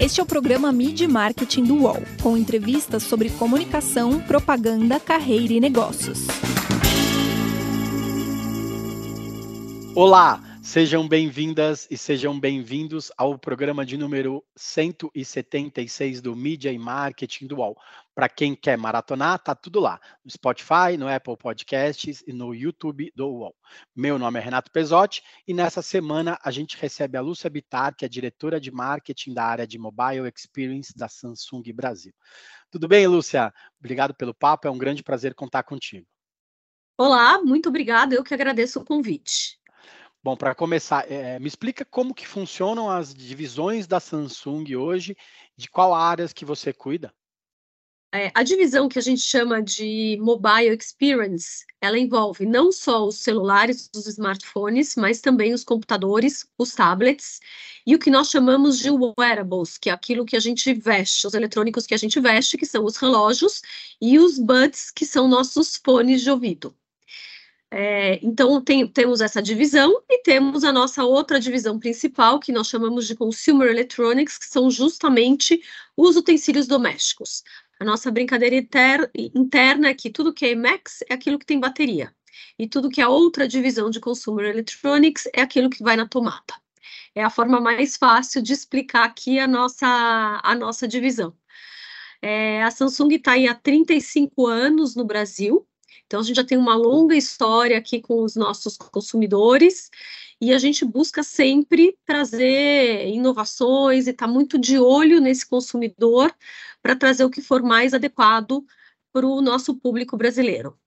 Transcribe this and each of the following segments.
Este é o programa Mid Marketing do UOL, com entrevistas sobre comunicação, propaganda, carreira e negócios. Olá, sejam bem-vindas e sejam bem-vindos ao programa de número 176 do Mídia e Marketing do UOL. Para quem quer maratonar, tá tudo lá, no Spotify, no Apple Podcasts e no YouTube do UOL. Meu nome é Renato Pesotti e nessa semana a gente recebe a Lúcia Bittar, que é diretora de marketing da área de Mobile Experience da Samsung Brasil. Tudo bem, Lúcia? Obrigado pelo papo, é um grande prazer contar contigo. Olá, muito obrigada, eu que agradeço o convite. Bom, para começar, é, me explica como que funcionam as divisões da Samsung hoje, de qual áreas que você cuida? É, a divisão que a gente chama de Mobile Experience, ela envolve não só os celulares, os smartphones, mas também os computadores, os tablets e o que nós chamamos de wearables, que é aquilo que a gente veste, os eletrônicos que a gente veste, que são os relógios, e os buds, que são nossos fones de ouvido. É, então, tem, temos essa divisão e temos a nossa outra divisão principal, que nós chamamos de Consumer Electronics, que são justamente os utensílios domésticos. A nossa brincadeira inter, interna é que tudo que é IMAX é aquilo que tem bateria, e tudo que é outra divisão de Consumer Electronics é aquilo que vai na tomada. É a forma mais fácil de explicar aqui a nossa, a nossa divisão. É, a Samsung está aí há 35 anos no Brasil, então, a gente já tem uma longa história aqui com os nossos consumidores e a gente busca sempre trazer inovações e está muito de olho nesse consumidor para trazer o que for mais adequado para o nosso público brasileiro.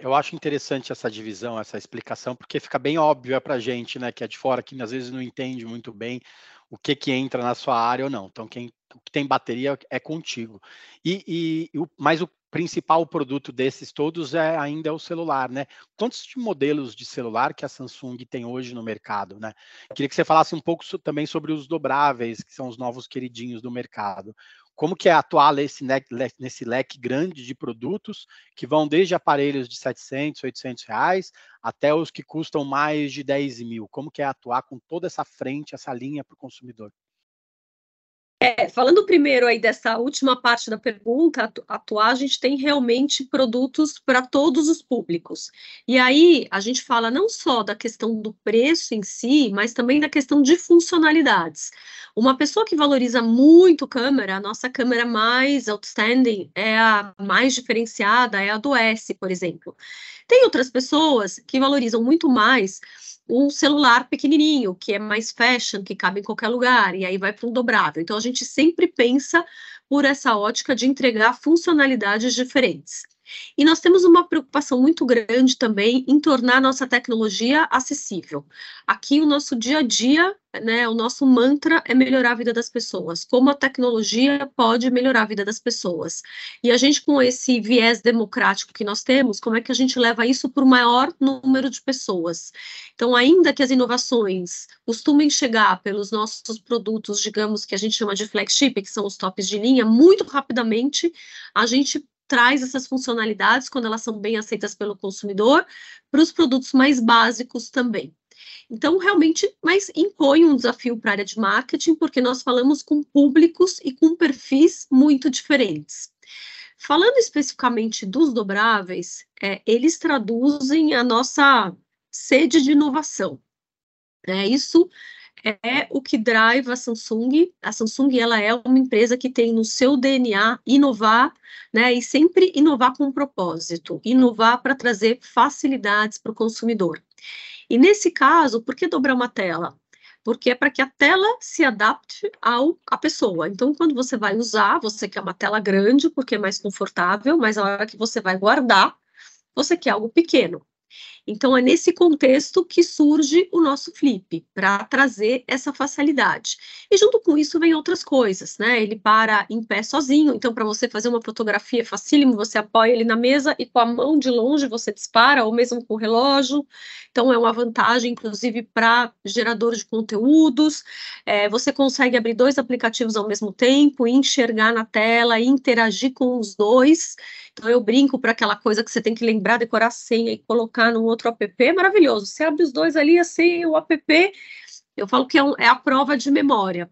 Eu acho interessante essa divisão, essa explicação, porque fica bem óbvio para a gente, né, que é de fora, que às vezes não entende muito bem o que que entra na sua área ou não. Então, quem tem bateria é contigo. E, e, mas o principal produto desses todos é ainda é o celular, né? Quantos modelos de celular que a Samsung tem hoje no mercado, né? Queria que você falasse um pouco também sobre os dobráveis, que são os novos queridinhos do mercado. Como que é atuar nesse, nesse leque grande de produtos que vão desde aparelhos de 700, 800 reais até os que custam mais de 10 mil? Como que é atuar com toda essa frente, essa linha para o consumidor? É, falando primeiro aí dessa última parte da pergunta, atuar, a gente tem realmente produtos para todos os públicos. E aí a gente fala não só da questão do preço em si, mas também da questão de funcionalidades. Uma pessoa que valoriza muito câmera, a nossa câmera mais outstanding é a mais diferenciada, é a do S, por exemplo. Tem outras pessoas que valorizam muito mais um celular pequenininho, que é mais fashion, que cabe em qualquer lugar, e aí vai para um dobrável. Então, a gente sempre pensa por essa ótica de entregar funcionalidades diferentes. E nós temos uma preocupação muito grande também em tornar a nossa tecnologia acessível. Aqui, o nosso dia a dia, né, o nosso mantra é melhorar a vida das pessoas. Como a tecnologia pode melhorar a vida das pessoas. E a gente, com esse viés democrático que nós temos, como é que a gente leva isso para o maior número de pessoas? Então, ainda que as inovações costumem chegar pelos nossos produtos, digamos, que a gente chama de flagship, que são os tops de linha, muito rapidamente a gente traz essas funcionalidades, quando elas são bem aceitas pelo consumidor, para os produtos mais básicos também. Então, realmente, mas impõe um desafio para a área de marketing, porque nós falamos com públicos e com perfis muito diferentes. Falando especificamente dos dobráveis, é, eles traduzem a nossa sede de inovação. É, isso é o que drive a Samsung. A Samsung ela é uma empresa que tem no seu DNA inovar, né, e sempre inovar com um propósito, inovar para trazer facilidades para o consumidor. E nesse caso, por que dobrar uma tela? Porque é para que a tela se adapte ao a pessoa. Então, quando você vai usar, você quer uma tela grande porque é mais confortável, mas a hora que você vai guardar, você quer algo pequeno. Então, é nesse contexto que surge o nosso flip, para trazer essa facilidade. E junto com isso vem outras coisas, né? Ele para em pé sozinho, então, para você fazer uma fotografia facílimo, você apoia ele na mesa e com a mão de longe você dispara, ou mesmo com o relógio. Então, é uma vantagem, inclusive, para gerador de conteúdos. É, você consegue abrir dois aplicativos ao mesmo tempo, enxergar na tela interagir com os dois. Então, eu brinco para aquela coisa que você tem que lembrar, decorar a senha e colocar no outro app, é maravilhoso. Você abre os dois ali, assim, o app, eu falo que é, um, é a prova de memória.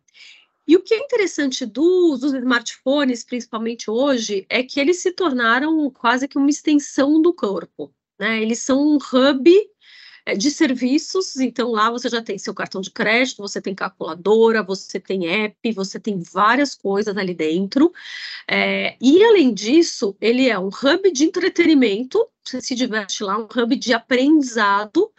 E o que é interessante dos, dos smartphones, principalmente hoje, é que eles se tornaram quase que uma extensão do corpo. Né? Eles são um hub de serviços, então lá você já tem seu cartão de crédito, você tem calculadora, você tem app, você tem várias coisas ali dentro. É, e além disso, ele é um hub de entretenimento, você se diverte lá, um hub de aprendizado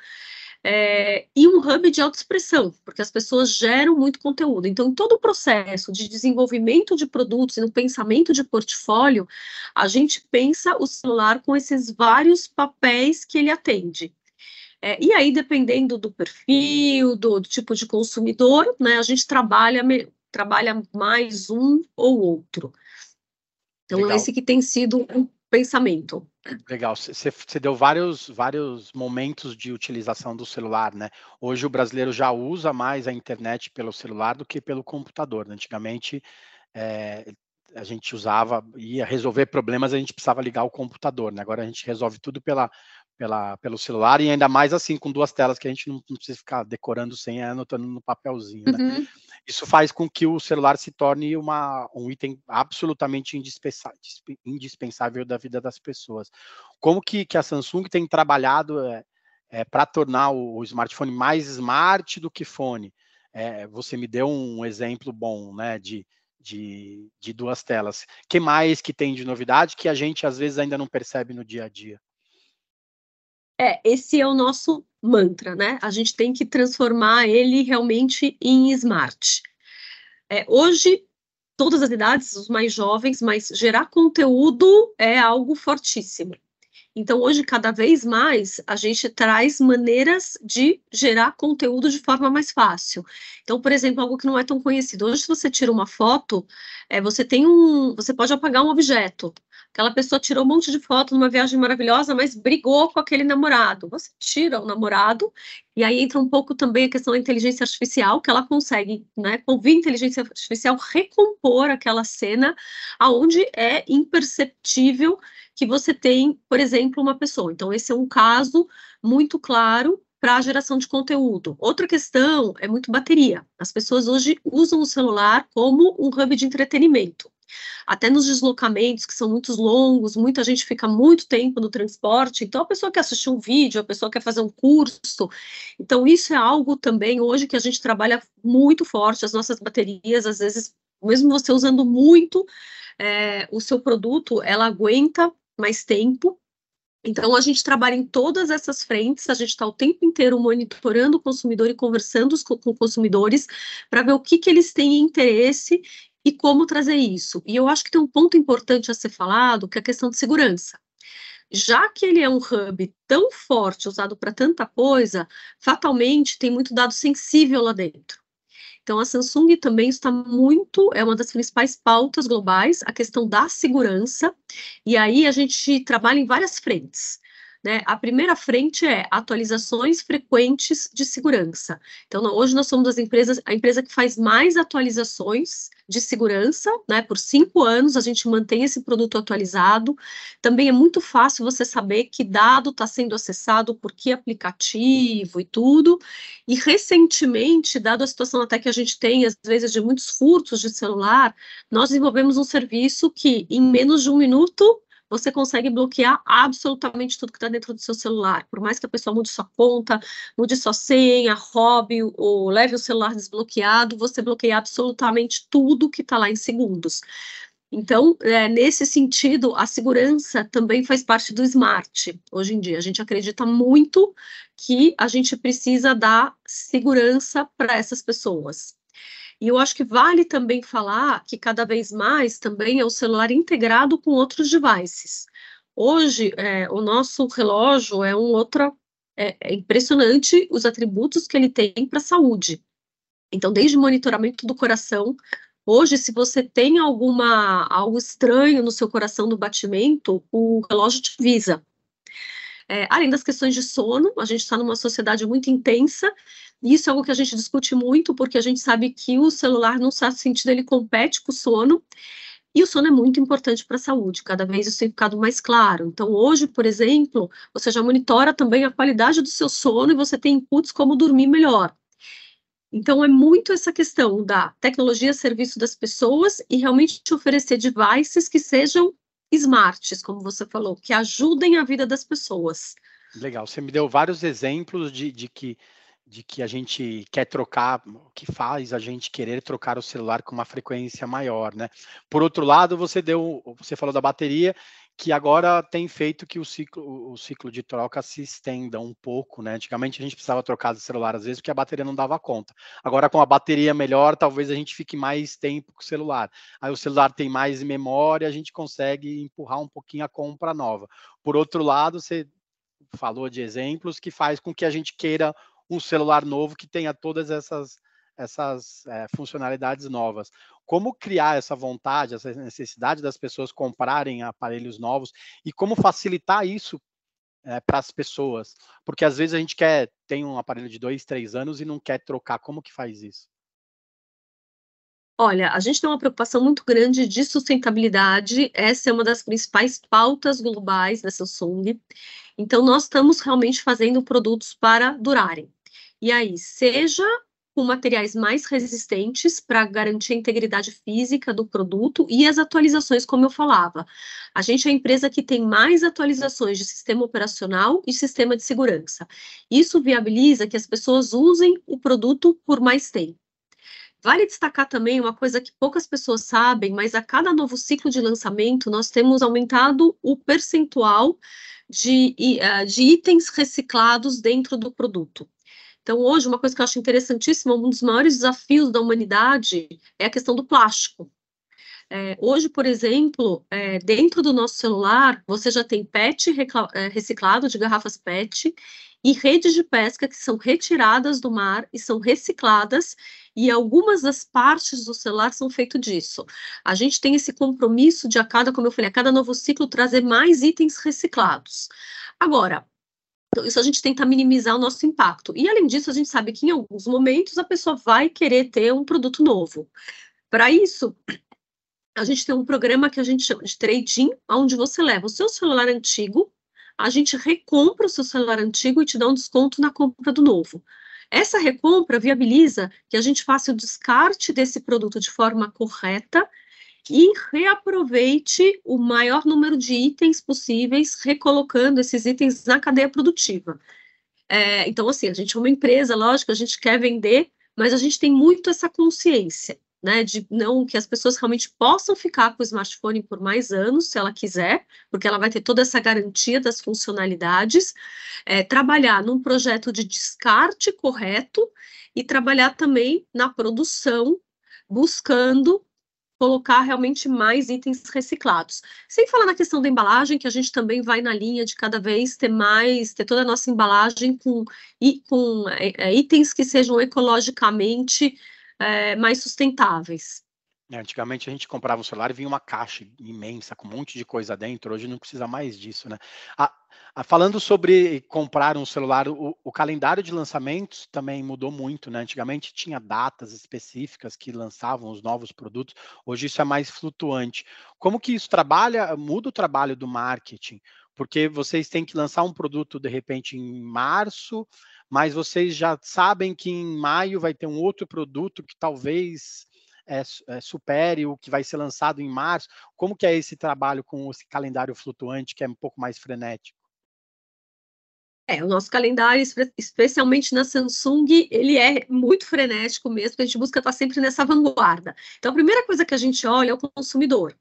é, e um hub de autoexpressão, porque as pessoas geram muito conteúdo. Então, em todo o processo de desenvolvimento de produtos e no pensamento de portfólio, a gente pensa o celular com esses vários papéis que ele atende. É, e aí, dependendo do perfil, do, do, tipo de consumidor, né, a gente trabalha, trabalha mais um ou outro. Então, Legal. esse que tem sido um pensamento. Legal, você deu vários, vários momentos de utilização do celular, né? Hoje o brasileiro já usa mais a internet pelo celular do que pelo computador. Né? Antigamente é, a gente usava, ia resolver problemas, a gente precisava ligar o computador, né? Agora a gente resolve tudo pela, pela, pelo celular e ainda mais assim com duas telas que a gente não, não precisa ficar decorando sem anotando no papelzinho. Né? Uhum. Isso faz com que o celular se torne uma, um item absolutamente indispensável da vida das pessoas. Como que, que a Samsung tem trabalhado é, é, para tornar o, o, smartphone mais smart do que fone? É, você me deu um exemplo bom, né, de, de, de duas telas. que mais que tem de novidade que a gente às vezes ainda não percebe no dia a dia? É, esse é o nosso mantra, né? A gente tem que transformar ele realmente em smart. É, hoje, todas as idades, os mais jovens, mas gerar conteúdo é algo fortíssimo. Então, hoje, cada vez mais, a gente traz maneiras de gerar conteúdo de forma mais fácil. Então, por exemplo, algo que não é tão conhecido. Hoje, se você tira uma foto, é, você tem um. Você pode apagar um objeto. Aquela pessoa tirou um monte de fotos numa viagem maravilhosa, mas brigou com aquele namorado. Você tira o namorado, e aí entra um pouco também a questão da inteligência artificial, que ela consegue, né, com via inteligência artificial, recompor aquela cena aonde é imperceptível que você tem, por exemplo, uma pessoa. Então, esse é um caso muito claro para a geração de conteúdo. Outra questão é muito bateria. As pessoas hoje usam o celular como um hub de entretenimento. Até nos deslocamentos, que são muito longos, muita gente fica muito tempo no transporte, então a pessoa quer assistir um vídeo, a pessoa quer fazer um curso. Então, isso é algo também hoje que a gente trabalha muito forte, as nossas baterias, às vezes, mesmo você usando muito é, o seu produto, ela aguenta mais tempo, então, a gente trabalha em todas essas frentes, a gente está o tempo inteiro monitorando o consumidor e conversando com, com consumidores para ver o que, que eles têm interesse e como trazer isso. E eu acho que tem um ponto importante a ser falado, que é a questão de segurança. Já que ele é um hub tão forte, usado para tanta coisa, fatalmente tem muito dado sensível lá dentro. Então, a Samsung também está muito, é uma das principais pautas globais, a questão da segurança, e aí a gente trabalha em várias frentes. Né? A primeira frente é atualizações frequentes de segurança. Então, hoje nós somos as empresas, a empresa que faz mais atualizações de segurança, né? Por cinco anos a gente mantém esse produto atualizado. Também é muito fácil você saber que dado está sendo acessado por que aplicativo e tudo. E recentemente, dado a situação até que a gente tem, às vezes, de muitos furtos de celular, nós desenvolvemos um serviço que, em menos de um minuto, você consegue bloquear absolutamente tudo que está dentro do seu celular. Por mais que a pessoa mude sua conta, mude sua senha, roube ou leve o celular desbloqueado, você bloqueia absolutamente tudo que está lá em segundos. Então, é, nesse sentido, a segurança também faz parte do smart. Hoje em dia, a gente acredita muito que a gente precisa dar segurança para essas pessoas. E eu acho que vale também falar que cada vez mais também é o celular integrado com outros devices. Hoje, é, o nosso relógio é um outro. É, é impressionante os atributos que ele tem para a saúde. Então, desde monitoramento do coração, Hoje, se você tem alguma algo estranho no seu coração no batimento, o relógio te avisa. É, além das questões de sono, a gente está numa sociedade muito intensa, isso é algo que a gente discute muito, porque a gente sabe que o celular, num certo sentido, ele compete com o sono, e o sono é muito importante para a saúde, cada vez isso tem ficado mais claro. Então, hoje, por exemplo, você já monitora também a qualidade do seu sono e você tem inputs como dormir melhor. Então, é muito essa questão da tecnologia a serviço das pessoas e realmente oferecer devices que sejam smarts, como você falou, que ajudem a vida das pessoas. Legal, você me deu vários exemplos de, de que de que a gente quer trocar, o que faz a gente querer trocar o celular com uma frequência maior, né? Por outro lado, você deu, você falou da bateria, que agora tem feito que o ciclo, o ciclo de troca se estenda um pouco, né? Antigamente a gente precisava trocar de celular às vezes porque a bateria não dava conta. Agora com a bateria melhor, talvez a gente fique mais tempo com o celular. Aí o celular tem mais memória, a gente consegue empurrar um pouquinho a compra nova. Por outro lado, você falou de exemplos que faz com que a gente queira um celular novo que tenha todas essas essas é, funcionalidades novas. Como criar essa vontade, essa necessidade das pessoas comprarem aparelhos novos e como facilitar isso é, para as pessoas? Porque às vezes a gente quer tem um aparelho de dois, três anos e não quer trocar. Como que faz isso? Olha, a gente tem uma preocupação muito grande de sustentabilidade. Essa é uma das principais pautas globais da Samsung. Então, nós estamos realmente fazendo produtos para durarem. E aí, seja com materiais mais resistentes para garantir a integridade física do produto e as atualizações, como eu falava. A gente é a empresa que tem mais atualizações de sistema operacional e sistema de segurança. Isso viabiliza que as pessoas usem o produto por mais tempo. Vale destacar também uma coisa que poucas pessoas sabem, mas a cada novo ciclo de lançamento nós temos aumentado o percentual de, eh, de itens reciclados dentro do produto. Então, hoje, uma coisa que eu acho interessantíssima, um dos maiores desafios da humanidade é a questão do plástico. É, hoje, por exemplo, é, dentro do nosso celular, você já tem PET é, reciclado de garrafas PET e redes de pesca que são retiradas do mar e são recicladas, e algumas das partes do celular são feitas disso. A gente tem esse compromisso de a cada, como eu falei, a cada novo ciclo trazer mais itens reciclados. Agora, então, isso a gente tenta minimizar o nosso impacto. E, além disso, a gente sabe que em alguns momentos a pessoa vai querer ter um produto novo. Para isso, a gente tem um programa que a gente chama de trading, onde você leva o seu celular antigo, a gente recompra o seu celular antigo e te dá um desconto na compra do novo. Essa recompra viabiliza que a gente faça o descarte desse produto de forma correta e reaproveite o maior número de itens possíveis, recolocando esses itens na cadeia produtiva. É, então, assim, a gente é uma empresa, lógico, a gente quer vender, mas a gente tem muito essa consciência, né, de não que as pessoas realmente possam ficar com o smartphone por mais anos, se ela quiser, porque ela vai ter toda essa garantia das funcionalidades, é, trabalhar num projeto de descarte correto e trabalhar também na produção, buscando colocar realmente mais itens reciclados. Sem falar na questão da embalagem, que a gente também vai na linha de cada vez ter mais, ter toda a nossa embalagem com, com é, é itens que sejam ecologicamente é, mais sustentáveis. É, antigamente a gente comprava um celular e vinha uma caixa imensa com um monte de coisa dentro. Hoje não precisa mais disso, né? Ah, ah, falando sobre comprar um celular, o, o, calendário de lançamentos também mudou muito, né? Antigamente tinha datas específicas que lançavam os novos produtos. Hoje isso é mais flutuante. Como que isso trabalha? Muda o trabalho do marketing? Porque vocês têm que lançar um produto de repente em março, mas vocês já sabem que em maio vai ter um outro produto que talvez é, é, supere o que vai ser lançado em março? Como que é esse trabalho com esse calendário flutuante que é um pouco mais frenético? É, o nosso calendário, especialmente na Samsung, ele é muito frenético mesmo, a gente busca estar sempre nessa vanguarda. Então, a primeira coisa que a gente olha é o consumidor.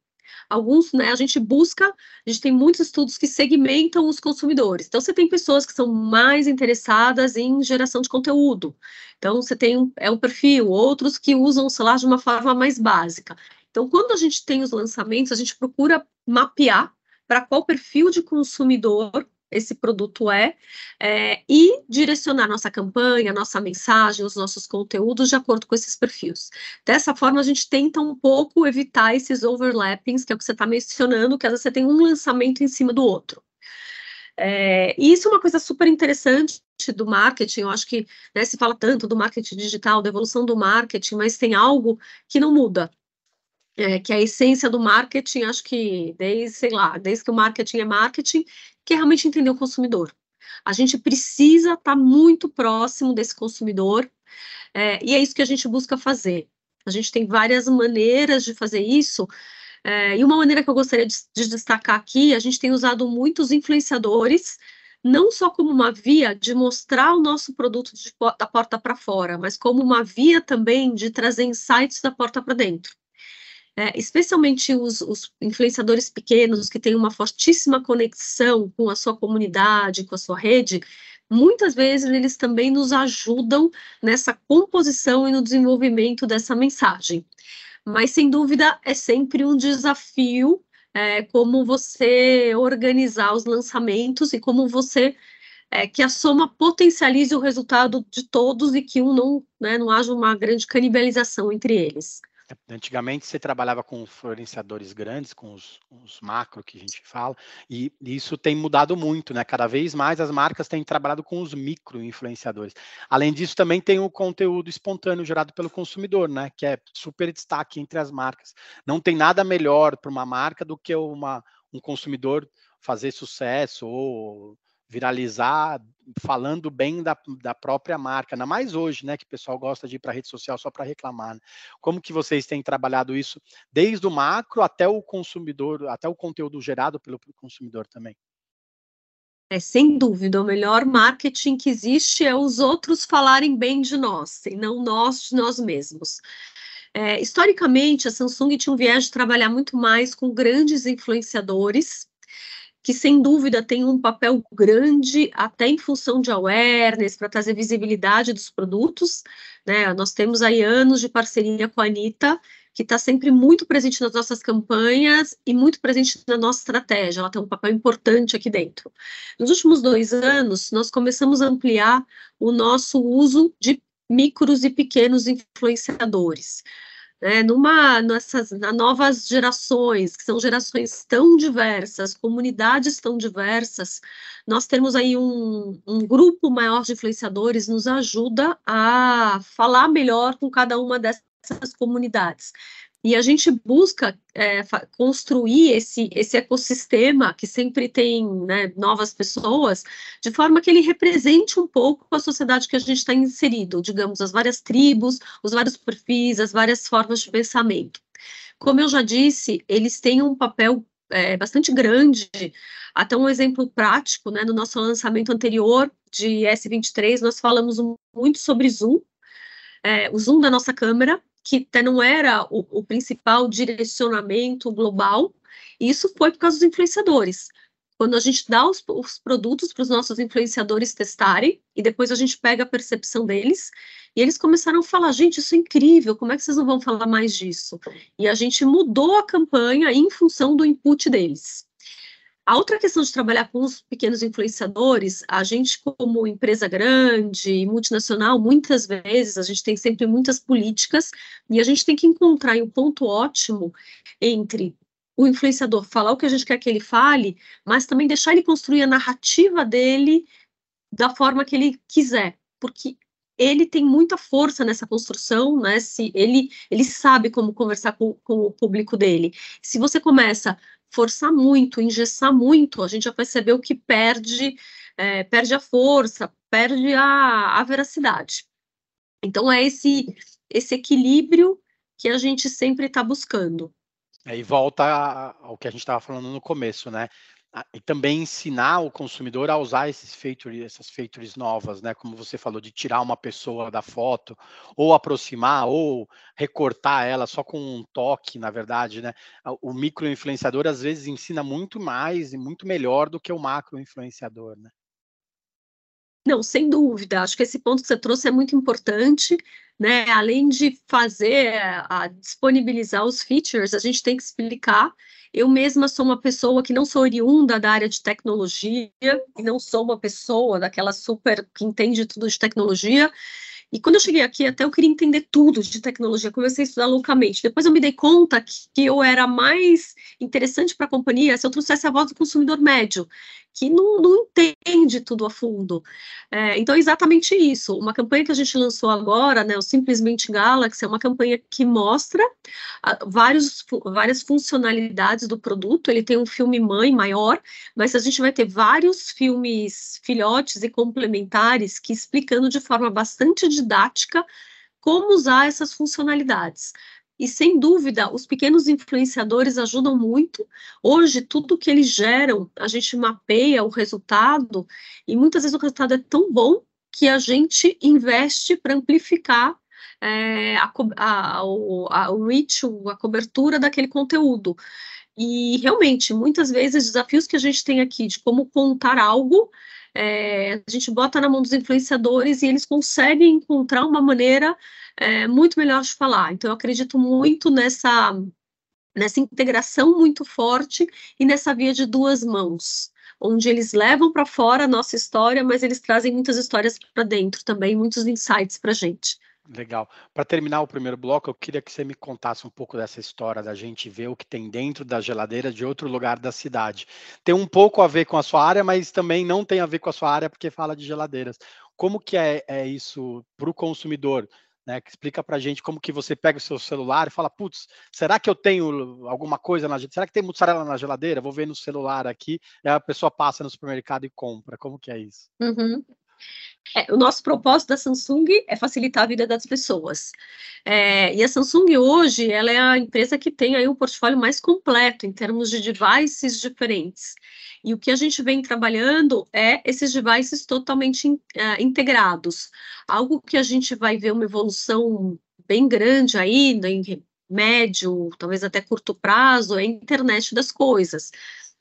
Alguns, né, a gente busca, a gente tem muitos estudos que segmentam os consumidores. Então, você tem pessoas que são mais interessadas em geração de conteúdo. Então, você tem um, é um perfil, outros que usam o celular de uma forma mais básica. Então, quando a gente tem os lançamentos, a gente procura mapear para qual perfil de consumidor esse produto é, é, e direcionar nossa campanha, nossa mensagem, os nossos conteúdos de acordo com esses perfis. Dessa forma, a gente tenta um pouco evitar esses overlappings, que é o que você está mencionando, que às vezes você tem um lançamento em cima do outro. É, e isso é uma coisa super interessante do marketing, eu acho que né, se fala tanto do marketing digital, da evolução do marketing, mas tem algo que não muda, é, que é a essência do marketing, acho que desde, sei lá, desde que o marketing é marketing, que é realmente entender o consumidor. A gente precisa estar tá muito próximo desse consumidor É, e é isso que a gente busca fazer. A gente tem várias maneiras de fazer isso, é, e uma maneira que eu gostaria de, de destacar aqui, a gente tem usado muitos influenciadores, não só como uma via de mostrar o nosso produto de, da porta para fora, mas como uma via também de trazer insights da porta para dentro. É, especialmente os, os, influenciadores pequenos que têm uma fortíssima conexão com a sua comunidade, com a sua rede, muitas vezes eles também nos ajudam nessa composição e no desenvolvimento dessa mensagem. Mas, sem dúvida, é sempre um desafio é, como você organizar os lançamentos e como você é, que a soma potencialize o resultado de todos e que um não, né, não haja uma grande canibalização entre eles. Antigamente você trabalhava com influenciadores grandes, com os, os, macro que a gente fala, e isso tem mudado muito, né? Cada vez mais as marcas têm trabalhado com os micro influenciadores. Além disso, também tem o conteúdo espontâneo gerado pelo consumidor, né? Que é super destaque entre as marcas. Não tem nada melhor para uma marca do que uma, um consumidor fazer sucesso ou viralizar falando bem da, da própria marca, ainda mais hoje, né, que o pessoal gosta de ir para a rede social só para reclamar. Né? Como que vocês têm trabalhado isso desde o macro até o consumidor, até o conteúdo gerado pelo consumidor também? É, sem dúvida, o melhor marketing que existe é os outros falarem bem de nós, e não nós de nós mesmos. É, historicamente, a Samsung tinha um viés de trabalhar muito mais com grandes influenciadores, que sem dúvida tem um papel grande até em função de awareness, para trazer visibilidade dos produtos. Né? Nós temos aí anos de parceria com a Anitta, que está sempre muito presente nas nossas campanhas e muito presente na nossa estratégia. Ela tem um papel importante aqui dentro. Nos últimos dois anos, nós começamos a ampliar o nosso uso de micros e pequenos influenciadores né, numa, nessas novas gerações, que são gerações tão diversas, comunidades tão diversas, nós temos aí um, um grupo maior de influenciadores nos ajuda a falar melhor com cada uma dessas comunidades. E a gente busca é, construir esse, esse ecossistema que sempre tem né, novas pessoas, de forma que ele represente um pouco a sociedade que a gente está inserido, digamos, as várias tribos, os vários perfis, as várias formas de pensamento. Como eu já disse, eles têm um papel é, bastante grande. Até um exemplo prático, né, no nosso lançamento anterior de S23, nós falamos muito sobre Zoom, é, o zoom da nossa câmera, que não era o, o principal direcionamento global, e isso foi por causa dos influenciadores. Quando a gente dá os, os produtos para os nossos influenciadores testarem, e depois a gente pega a percepção deles, e eles começaram a falar: gente, isso é incrível, como é que vocês não vão falar mais disso? E a gente mudou a campanha em função do input deles. A outra questão de trabalhar com os pequenos influenciadores, a gente, como empresa grande, multinacional, muitas vezes a gente tem sempre muitas políticas e a gente tem que encontrar um ponto ótimo entre o influenciador falar o que a gente quer que ele fale, mas também deixar ele construir a narrativa dele da forma que ele quiser, porque ele tem muita força nessa construção, né? Se ele, ele sabe como conversar com, com o público dele. Se você começa forçar muito, engessar muito, a gente já percebeu que perde, é, perde a força, perde a, a veracidade. Então é esse, esse equilíbrio que a gente sempre está buscando. É, e volta ao que a gente estava falando no começo, né? E também ensinar o consumidor a usar esses features, essas features novas, né? Como você falou, de tirar uma pessoa da foto, ou aproximar, ou recortar ela só com um toque, na verdade, né? O micro influenciador às vezes ensina muito mais e muito melhor do que o macro influenciador, né? Não, sem dúvida. Acho que esse ponto que você trouxe é muito importante, né? Além de fazer, a, disponibilizar os features, a gente tem que explicar eu mesma sou uma pessoa que não sou oriunda da área de tecnologia, e não sou uma pessoa daquela super que entende tudo de tecnologia. E quando eu cheguei aqui, até eu queria entender tudo de tecnologia, comecei a estudar loucamente. Depois eu me dei conta que eu era mais interessante para a companhia se eu trouxesse a voz do consumidor médio, que não, não entende tudo a fundo. É, então, é exatamente isso. Uma campanha que a gente lançou agora, né, o Simplesmente Galaxy, é uma campanha que mostra uh, vários, várias funcionalidades do produto. Ele tem um filme mãe maior, mas a gente vai ter vários filmes filhotes e complementares que explicando de forma bastante didática como usar essas funcionalidades. E sem dúvida, os pequenos influenciadores ajudam muito. Hoje, tudo que eles geram, a gente mapeia o resultado, e muitas vezes o resultado é tão bom que a gente investe para amplificar é, a, a, a, o reach, a cobertura daquele conteúdo. E realmente, muitas vezes, desafios que a gente tem aqui de como contar algo, é, a gente bota na mão dos influenciadores e eles conseguem encontrar uma maneira é, muito melhor de falar. Então, eu acredito muito nessa, nessa integração muito forte e nessa via de duas mãos, onde eles levam para fora a nossa história, mas eles trazem muitas histórias para dentro também, muitos insights para a gente. Legal. Para terminar o primeiro bloco, eu queria que você me contasse um pouco dessa história da gente ver o que tem dentro da geladeira de outro lugar da cidade. Tem um pouco a ver com a sua área, mas também não tem a ver com a sua área porque fala de geladeiras. Como que é, é isso para o consumidor? Né, explica para a gente como que você pega o seu celular e fala, putz, será que eu tenho alguma coisa na será que tem mussarela na geladeira? Vou ver no celular aqui, a pessoa passa no supermercado e compra. Como que é isso? Uhum. É, o nosso propósito da Samsung é facilitar a vida das pessoas. É, e a Samsung hoje, ela é a empresa que tem aí um portfólio mais completo em termos de devices diferentes. E o que a gente vem trabalhando é esses devices totalmente in, uh, integrados. Algo que a gente vai ver uma evolução bem grande aí, em médio, talvez até curto prazo, é a internet das coisas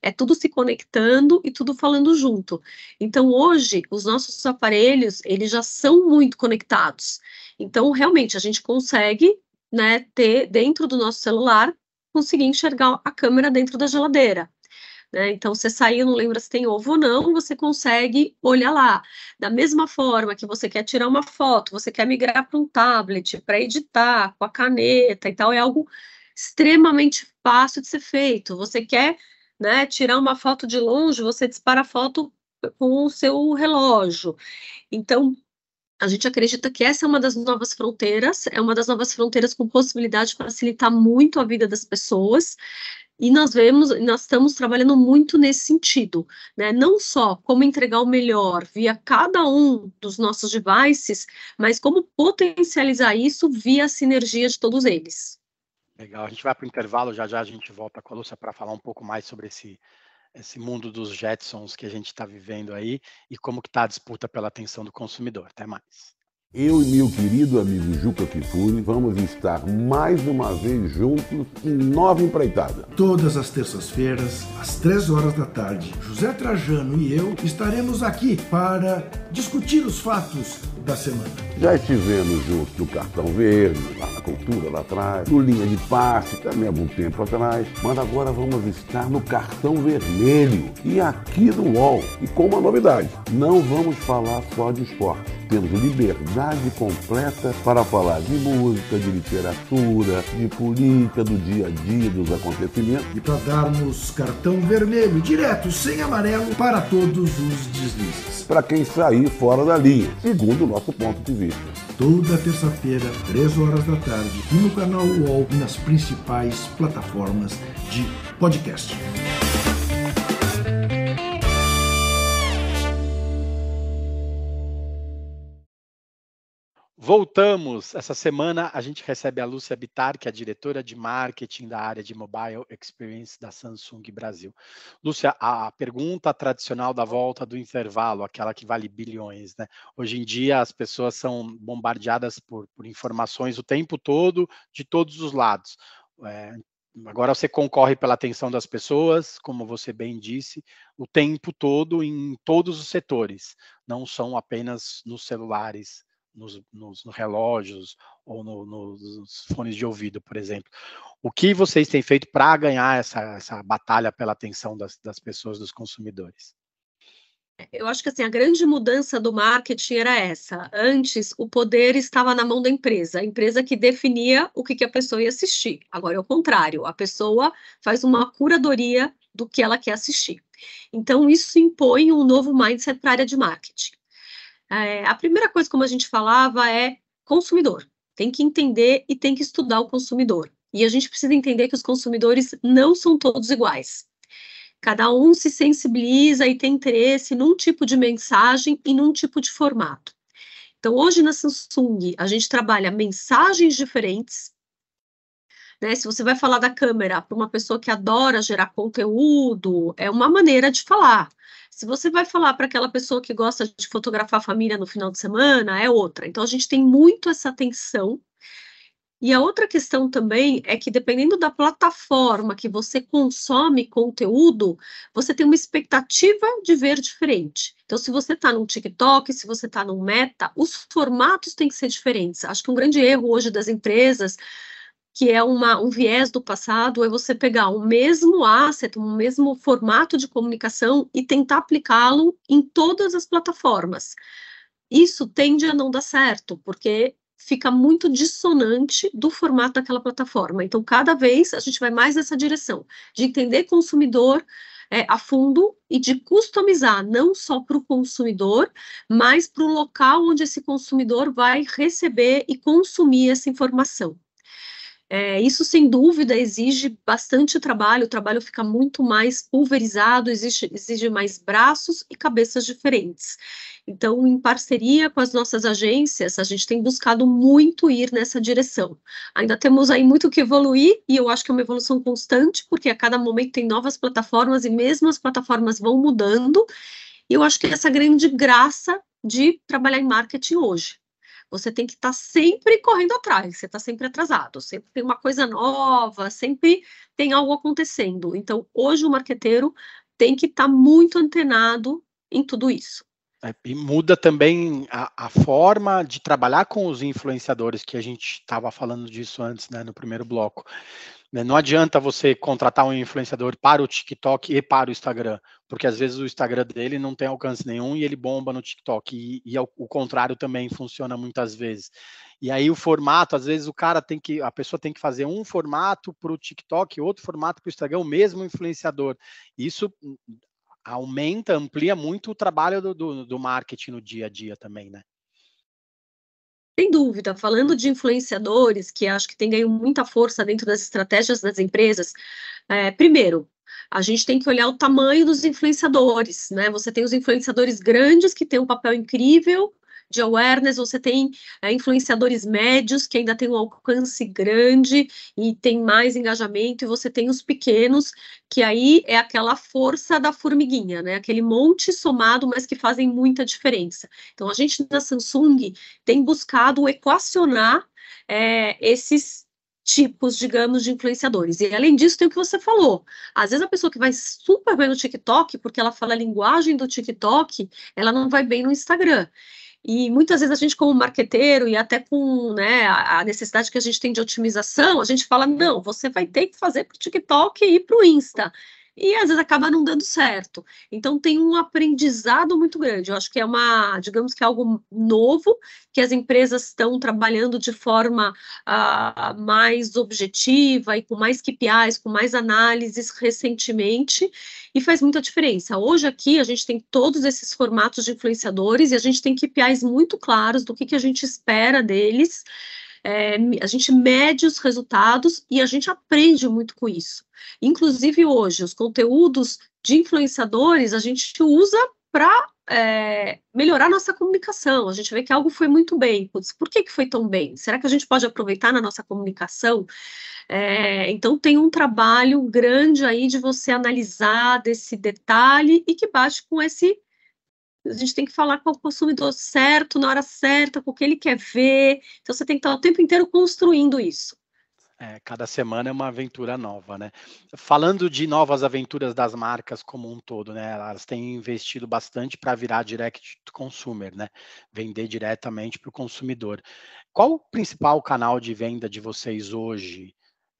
é tudo se conectando e tudo falando junto. Então, hoje, os nossos aparelhos, eles já são muito conectados. Então, realmente, a gente consegue, né, ter dentro do nosso celular, conseguir enxergar a câmera dentro da geladeira. Né? Então, você saiu, não lembra se tem ovo ou não, você consegue olhar lá. Da mesma forma que você quer tirar uma foto, você quer migrar para um tablet, para editar com a caneta e tal, é algo extremamente fácil de ser feito. Você quer né? Tirar uma foto de longe, você dispara a foto com o seu relógio. Então, a gente acredita que essa é uma das novas fronteiras, é uma das novas fronteiras com possibilidade de facilitar muito a vida das pessoas. E nós vemos, nós estamos trabalhando muito nesse sentido, né? Não só como entregar o melhor via cada um dos nossos devices, mas como potencializar isso via a sinergia de todos eles. Legal, a gente vai para o intervalo, já já a gente volta com a Lúcia para falar um pouco mais sobre esse, esse mundo dos Jetsons que a gente está vivendo aí e como que está a disputa pela atenção do consumidor. Até mais. Eu e meu querido amigo Juca Kifuri vamos estar mais uma vez juntos em Nova Empreitada. Todas as terças-feiras, às três horas da tarde, José Trajano e eu estaremos aqui para discutir os fatos da semana. Já estivemos juntos no Cartão Verde, lá na Cultura, lá atrás, no Linha de Passe, também há algum tempo atrás, mas agora vamos estar no Cartão Vermelho e aqui no UOL. E com uma novidade, não vamos falar só de esporte temos liberdade completa para falar de música, de literatura, de política, do dia a dia, dos acontecimentos. E para darmos cartão vermelho, direto, sem amarelo, para todos os deslizes. Para quem sair fora da linha, segundo o nosso ponto de vista. Toda terça-feira, 3 horas da tarde, no canal UOL e nas principais plataformas de podcast. Voltamos. Essa semana a gente recebe a Lúcia Bitar, que é a diretora de marketing da área de Mobile Experience da Samsung Brasil. Lúcia, a pergunta tradicional da volta do intervalo, aquela que vale bilhões, né? Hoje em dia as pessoas são bombardeadas por, por informações o tempo todo, de todos os lados. É, agora você concorre pela atenção das pessoas, como você bem disse, o tempo todo em todos os setores, não são apenas nos celulares nos, nos, relógios ou no, nos fones de ouvido, por exemplo. O que vocês têm feito para ganhar essa, essa batalha pela atenção das, das pessoas, dos consumidores? Eu acho que assim, a grande mudança do marketing era essa. Antes, o poder estava na mão da empresa, a empresa que definia o que, que a pessoa ia assistir. Agora é o contrário, a pessoa faz uma curadoria do que ela quer assistir. Então, isso impõe um novo mindset para a área de marketing. É, a primeira coisa, como a gente falava, é consumidor. Tem que entender e tem que estudar o consumidor. E a gente precisa entender que os consumidores não são todos iguais. Cada um se sensibiliza e tem interesse num tipo de mensagem e num tipo de formato. Então, hoje na Samsung, a gente trabalha mensagens diferentes. Né? Se você vai falar da câmera para uma pessoa que adora gerar conteúdo, é uma maneira de falar. Se você vai falar para aquela pessoa que gosta de fotografar a família no final de semana, é outra. Então, a gente tem muito essa atenção e a outra questão também é que, dependendo da plataforma que você consome conteúdo, você tem uma expectativa de ver diferente. Então, se você está no TikTok, se você está no Meta, os formatos têm que ser diferentes. Acho que um grande erro hoje das empresas, que é uma, um viés do passado, é você pegar o mesmo asset, o mesmo formato de comunicação e tentar aplicá-lo em todas as plataformas. Isso tende a não dar certo, porque fica muito dissonante do formato daquela plataforma. Então, cada vez a gente vai mais nessa direção, de entender consumidor é, a fundo e de customizar, não só para o consumidor, mas para o local onde esse consumidor vai receber e consumir essa informação. É, isso, sem dúvida, exige bastante trabalho, o trabalho fica muito mais pulverizado, exige, exige mais braços e cabeças diferentes. Então, em parceria com as nossas agências, a gente tem buscado muito ir nessa direção. Ainda temos aí muito que evoluir, e eu acho que é uma evolução constante, porque a cada momento tem novas plataformas, e mesmo as plataformas vão mudando, e eu acho que essa grande graça de trabalhar em marketing hoje você tem que estar tá sempre correndo atrás, você está sempre atrasado, sempre tem uma coisa nova, sempre tem algo acontecendo. Então, hoje o marqueteiro tem que estar tá muito antenado em tudo isso. É, e muda também a, a, forma de trabalhar com os influenciadores, que a gente estava falando disso antes, né, no primeiro bloco. Né, não adianta você contratar um influenciador para o TikTok e para o Instagram, porque às vezes o Instagram dele não tem alcance nenhum e ele bomba no TikTok, e, e ao, o contrário também funciona muitas vezes. E aí o formato, às vezes o cara tem que, a pessoa tem que fazer um formato para o TikTok, outro formato para o Instagram, o mesmo influenciador. Isso hum, aumenta, amplia muito o trabalho do, do, do marketing no dia a dia também, né? Sem dúvida, falando de influenciadores, que acho que tem ganho muita força dentro das estratégias das empresas, é, primeiro, a gente tem que olhar o tamanho dos influenciadores, né? Você tem os influenciadores grandes que têm um papel incrível de awareness, você tem é, influenciadores médios que ainda têm um alcance grande e tem mais engajamento, e você tem os pequenos, que aí é aquela força da formiguinha, né? Aquele monte somado, mas que fazem muita diferença. Então, a gente na Samsung tem buscado equacionar é, esses tipos, digamos, de influenciadores. E além disso, tem o que você falou. Às vezes a pessoa que vai super bem no TikTok, porque ela fala a linguagem do TikTok, ela não vai bem no Instagram. E muitas vezes a gente, como marqueteiro, e até com né, a necessidade que a gente tem de otimização, a gente fala: não, você vai ter que fazer para o TikTok e para o Insta e às vezes acaba não dando certo. Então tem um aprendizado muito grande. Eu acho que é uma, digamos que é algo novo que as empresas estão trabalhando de forma uh, mais objetiva e com mais KPIs, com mais análises recentemente e faz muita diferença. Hoje aqui a gente tem todos esses formatos de influenciadores e a gente tem KPIs muito claros do que, que a gente espera deles é, a gente mede os resultados e a gente aprende muito com isso. Inclusive hoje, os conteúdos de influenciadores a gente usa para é, melhorar nossa comunicação. A gente vê que algo foi muito bem. Putz, por que, que foi tão bem? Será que a gente pode aproveitar na nossa comunicação? É, então, tem um trabalho grande aí de você analisar desse detalhe e que bate com esse a gente tem que falar com o consumidor certo, na hora certa, com o que ele quer ver. Então, você tem que estar o tempo inteiro construindo isso. É, cada semana é uma aventura nova, né? Falando de novas aventuras das marcas como um todo, né? Elas têm investido bastante para virar direct to consumer, né? Vender diretamente para o consumidor. Qual o principal canal de venda de vocês hoje?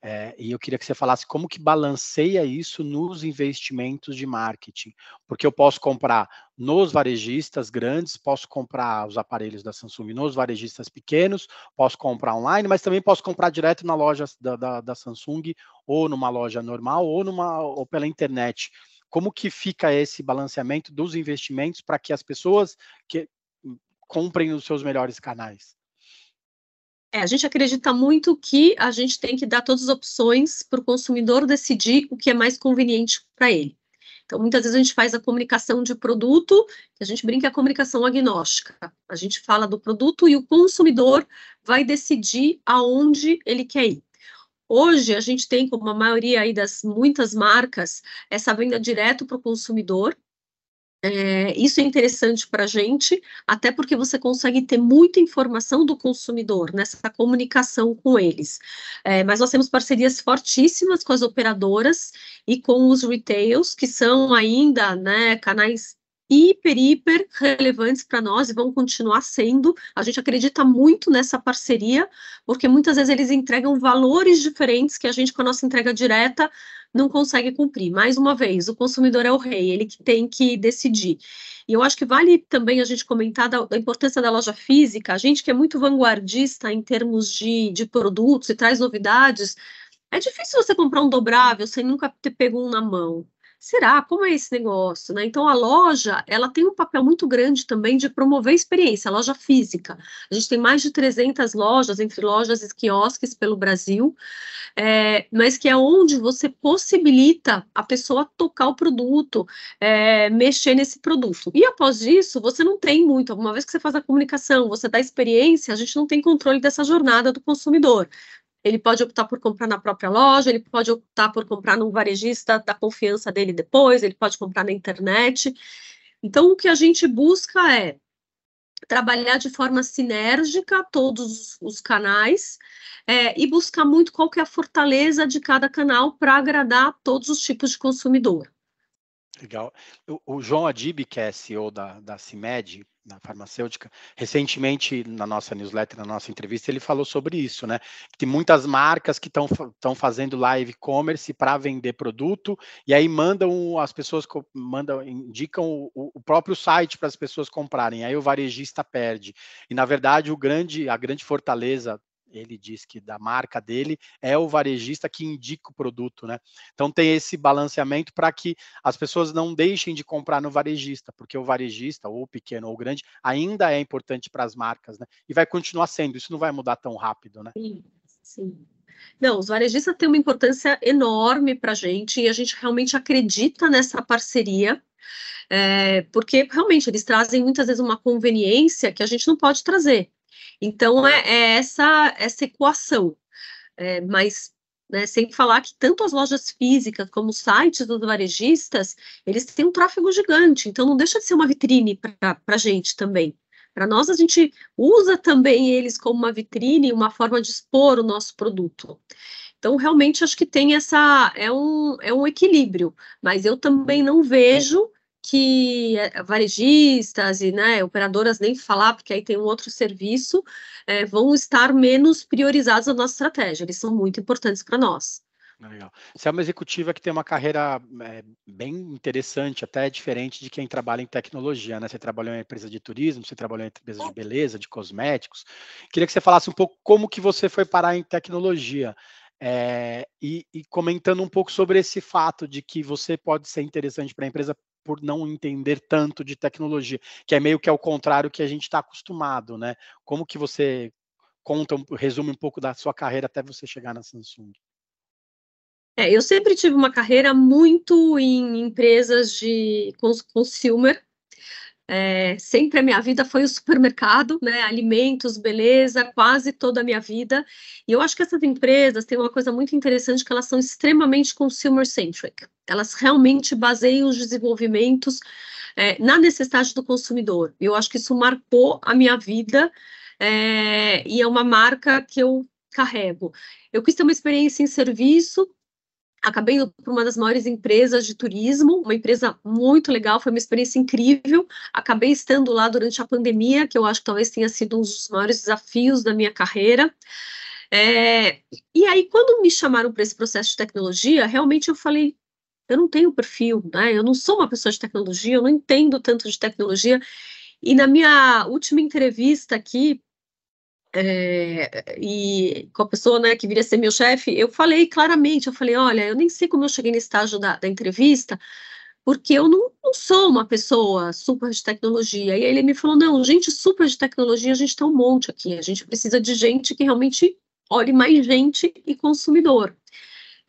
É, e eu queria que você falasse como que balanceia isso nos investimentos de marketing, porque eu posso comprar nos varejistas grandes, posso comprar os aparelhos da Samsung nos varejistas pequenos, posso comprar online, mas também posso comprar direto na loja da, da, da Samsung, ou numa loja normal, ou, numa, ou pela internet. Como que fica esse balanceamento dos investimentos para que as pessoas que hum, comprem os seus melhores canais? É, a gente acredita muito que a gente tem que dar todas as opções para o consumidor decidir o que é mais conveniente para ele. Então, muitas vezes a gente faz a comunicação de produto, a gente brinca a comunicação agnóstica. A gente fala do produto e o consumidor vai decidir aonde ele quer ir. Hoje, a gente tem, como a maioria aí das muitas marcas, essa venda direto para o consumidor, é, isso é interessante para a gente, até porque você consegue ter muita informação do consumidor nessa comunicação com eles. É, mas nós temos parcerias fortíssimas com as operadoras e com os retails, que são ainda né, canais hiper, hiper relevantes para nós e vão continuar sendo. A gente acredita muito nessa parceria, porque muitas vezes eles entregam valores diferentes que a gente, com a nossa entrega direta, não consegue cumprir. Mais uma vez, o consumidor é o rei, ele que tem que decidir. E eu acho que vale também a gente comentar da, da, importância da loja física, a gente que é muito vanguardista em termos de, de produtos e traz novidades, é difícil você comprar um dobrável sem nunca ter pego um na mão será? Como é esse negócio? Né? Então, a loja, ela tem um papel muito grande também de promover experiência, a loja física. A gente tem mais de 300 lojas, entre lojas e quiosques pelo Brasil, é, mas que é onde você possibilita a pessoa tocar o produto, é, mexer nesse produto. E após isso, você não tem muito, uma vez que você faz a comunicação, você dá experiência, a gente não tem controle dessa jornada do consumidor. Ele pode optar por comprar na própria loja, ele pode optar por comprar num varejista da confiança dele depois, ele pode comprar na internet. Então, o que a gente busca é trabalhar de forma sinérgica todos os canais é, e buscar muito qual que é a fortaleza de cada canal para agradar todos os tipos de consumidor. Legal. O, João Adib, que é CEO da, da CIMED, na farmacêutica, recentemente na nossa newsletter, na nossa entrevista, ele falou sobre isso, né? Tem muitas marcas que estão fazendo live commerce para vender produto e aí mandam as pessoas mandam indicam o, o próprio site para as pessoas comprarem. Aí o varejista perde. E na verdade o grande a grande fortaleza ele diz que da marca dele é o varejista que indica o produto, né? Então tem esse balanceamento para que as pessoas não deixem de comprar no varejista, porque o varejista, ou pequeno ou grande, ainda é importante para as marcas, né? E vai continuar sendo, isso não vai mudar tão rápido, né? Sim, sim. Não, os varejistas têm uma importância enorme para a gente e a gente realmente acredita nessa parceria. É, porque realmente eles trazem muitas vezes uma conveniência que a gente não pode trazer. Então, é, é essa, essa equação. É, mas, né, sem falar que tanto as lojas físicas como os sites dos varejistas, eles têm um tráfego gigante, então não deixa de ser uma vitrine para a gente também. Para nós, a gente usa também eles como uma vitrine, uma forma de expor o nosso produto. Então, realmente, acho que tem essa. É um, é um equilíbrio, mas eu também não vejo que é, varejistas e né, operadoras nem falar, porque aí tem um outro serviço, é, vão estar menos priorizados na nossa estratégia. Eles são muito importantes para nós. Legal. Você é uma executiva que tem uma carreira é, bem interessante, até diferente de quem trabalha em tecnologia, né? Você trabalhou em empresa de turismo, você trabalhou em empresa de beleza, de cosméticos. Queria que você falasse um pouco como que você foi parar em tecnologia. É, e, e, comentando um pouco sobre esse fato de que você pode ser interessante para a empresa por não entender tanto de tecnologia, que é meio que ao contrário que a gente está acostumado, né? Como que você conta, resume um pouco da sua carreira até você chegar na Samsung? É, eu sempre tive uma carreira muito em empresas de consumer, é, sempre a minha vida foi o supermercado, né? Alimentos, beleza, quase toda a minha vida. E eu acho que essas empresas têm uma coisa muito interessante que elas são extremamente consumer-centric. Elas realmente baseiam os desenvolvimentos é, na necessidade do consumidor. Eu acho que isso marcou a minha vida é, e é uma marca que eu carrego. Eu quis ter uma experiência em serviço acabei indo para uma das maiores empresas de turismo, uma empresa muito legal, foi uma experiência incrível. Acabei estando lá durante a pandemia, que eu acho que talvez tenha sido um dos maiores desafios da minha carreira. É, e aí, quando me chamaram para esse processo de tecnologia, realmente eu falei, eu não tenho perfil, né? Eu não sou uma pessoa de tecnologia, eu não entendo tanto de tecnologia. E na minha última entrevista aqui é, e com a pessoa né, que viria ser meu chefe, eu falei claramente, eu falei, olha, eu nem sei como eu cheguei no estágio da, da entrevista, porque eu não, não, sou uma pessoa super de tecnologia. E aí ele me falou: não, gente super de tecnologia, a gente tem um monte aqui, a gente precisa de gente que realmente olhe mais gente e consumidor.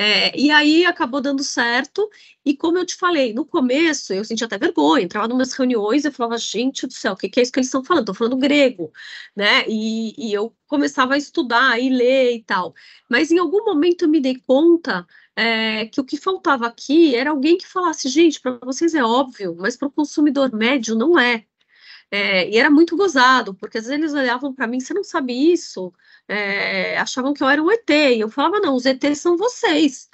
É, e aí acabou dando certo, e como eu te falei, no começo eu sentia até vergonha, entrava em umas reuniões e falava, gente do céu, o que, que, é isso que eles estão falando? Estão falando grego, né? E, e, eu começava a estudar e ler e tal. Mas em algum momento eu me dei conta é, que o que faltava aqui era alguém que falasse, gente, para vocês é óbvio, mas para o consumidor médio não é. É, e era muito gozado, porque às vezes eles olhavam para mim, você não sabe isso? É, achavam que eu era um ET, e eu falava, não, os ETs são vocês.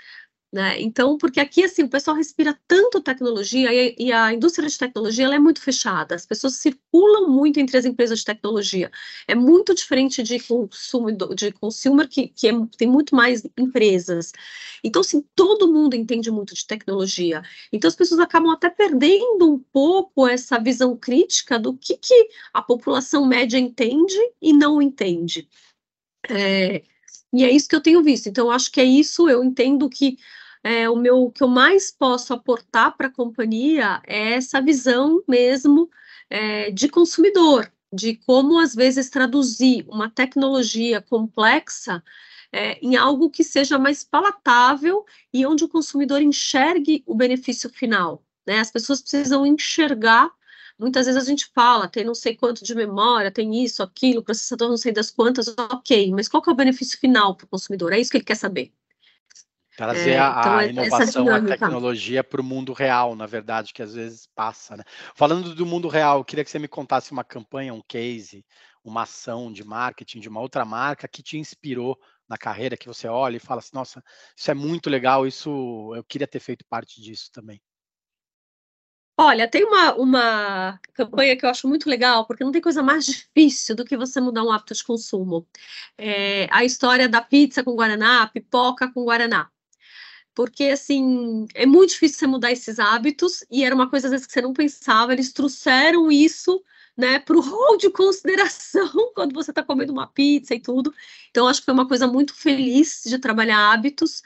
Né? Então, porque aqui, assim, o pessoal respira tanto tecnologia e, e, a indústria de tecnologia é muito fechada, as pessoas circulam muito entre as empresas de tecnologia. É muito diferente de consumo de consumer, que, que é, tem muito mais empresas. Então, assim, todo mundo entende muito de tecnologia. Então, as pessoas acabam até perdendo um pouco essa visão crítica do que, que a população média entende e não entende. É, e é isso que eu tenho visto. Então, acho que é isso, eu entendo que é, o meu que eu mais posso aportar para a companhia é essa visão mesmo é, de consumidor, de como às vezes traduzir uma tecnologia complexa é, em algo que seja mais palatável e onde o consumidor enxergue o benefício final. Né? As pessoas precisam enxergar. Muitas vezes a gente fala, tem não sei quanto de memória, tem isso, aquilo, processador não sei das quantas, ok, mas qual que é o benefício final para o consumidor? É isso que ele quer saber. Trazer é, a, então, a inovação, a tecnologia para o mundo real, na verdade, que às vezes passa. Né? Falando do mundo real, eu queria que você me contasse uma campanha, um case, uma ação de marketing de uma outra marca que te inspirou na carreira, que você olha e fala assim, nossa, isso é muito legal, isso eu queria ter feito parte disso também. Olha, tem uma, uma campanha que eu acho muito legal, porque não tem coisa mais difícil do que você mudar um hábito de consumo. É a história da pizza com Guaraná, pipoca com Guaraná porque assim é muito difícil você mudar esses hábitos e era uma coisa às vezes que você não pensava. Eles trouxeram isso, né, para o rol de consideração quando você está comendo uma pizza e tudo. Então acho que foi uma coisa muito feliz de trabalhar hábitos.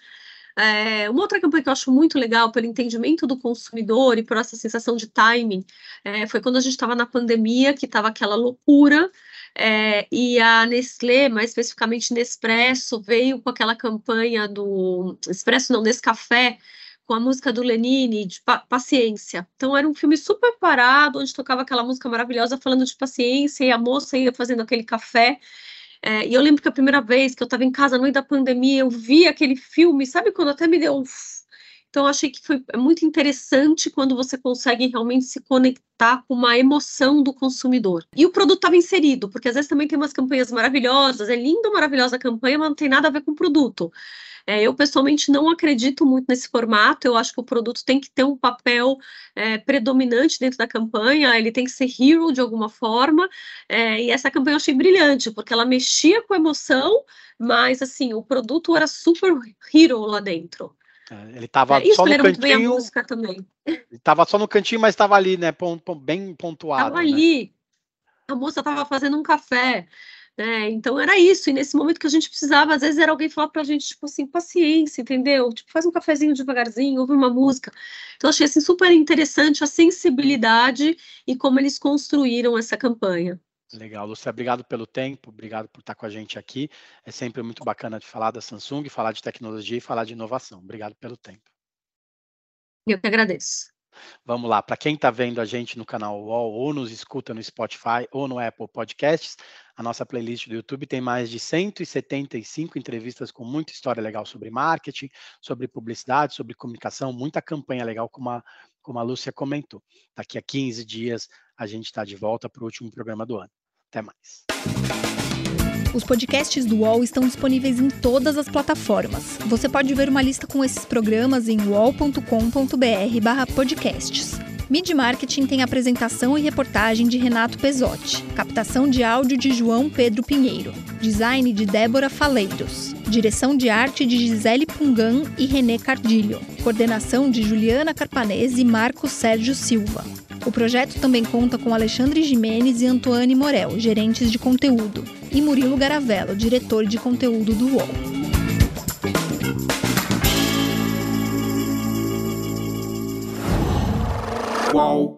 É, uma outra campanha que eu acho muito legal pelo entendimento do consumidor e por essa sensação de timing é, foi quando a gente estava na pandemia, que estava aquela loucura é, e a Nestlé, mais especificamente Nespresso, veio com aquela campanha do Expresso, não, Nescafé, com a música do Lenine, de pa paciência. Então era um filme super parado, onde tocava aquela música maravilhosa falando de paciência, e a moça ia fazendo aquele café. É, e eu lembro que a primeira vez que eu estava em casa no meio da pandemia, eu vi aquele filme, sabe quando até me deu então, achei que foi muito interessante quando você consegue realmente se conectar com uma emoção do consumidor. E o produto estava inserido, porque às vezes também tem umas campanhas maravilhosas, é linda, maravilhosa a campanha, mas não tem nada a ver com o produto. É, eu, pessoalmente, não acredito muito nesse formato. Eu acho que o produto tem que ter um papel é, predominante dentro da campanha, ele tem que ser hero de alguma forma. É, e essa campanha eu achei brilhante, porque ela mexia com emoção, mas, assim, o produto era super hero lá dentro. É, ele estava é, só no cantinho. Estava só no cantinho, mas estava ali, né? Bem pontuado. Estava né? ali. A moça estava fazendo um café. Né? Então era isso. E nesse momento que a gente precisava, às vezes era alguém falar para a gente, tipo assim, paciência, entendeu? Tipo, faz um cafezinho devagarzinho, ouve uma música. Então achei assim super interessante a sensibilidade e como eles construíram essa campanha. Legal, Lúcia, obrigado pelo tempo, obrigado por estar com a gente aqui. É sempre muito bacana de falar da Samsung, falar de tecnologia e falar de inovação. Obrigado pelo tempo. Eu que agradeço. Vamos lá, para quem está vendo a gente no canal UOL ou nos escuta no Spotify ou no Apple Podcasts, a nossa playlist do YouTube tem mais de 175 entrevistas com muita história legal sobre marketing, sobre publicidade, sobre comunicação, muita campanha legal, como a, como a Lúcia comentou. Daqui a 15 dias a gente está de volta para o último programa do ano. Até mais. Os podcasts do UOL estão disponíveis em todas as plataformas. Você pode ver uma lista com esses programas em uol.com.br/podcasts. Mid Marketing tem apresentação e reportagem de Renato Pesotti, captação de áudio de João Pedro Pinheiro, design de Débora Faleiros, direção de arte de Gisele Pungan e René Cardilho, coordenação de Juliana Carpanese e Marcos Sérgio Silva. O projeto também conta com Alexandre Jimenez e Antoine Morel, gerentes de conteúdo, e Murilo Garavello, diretor de conteúdo do UOL. UOL.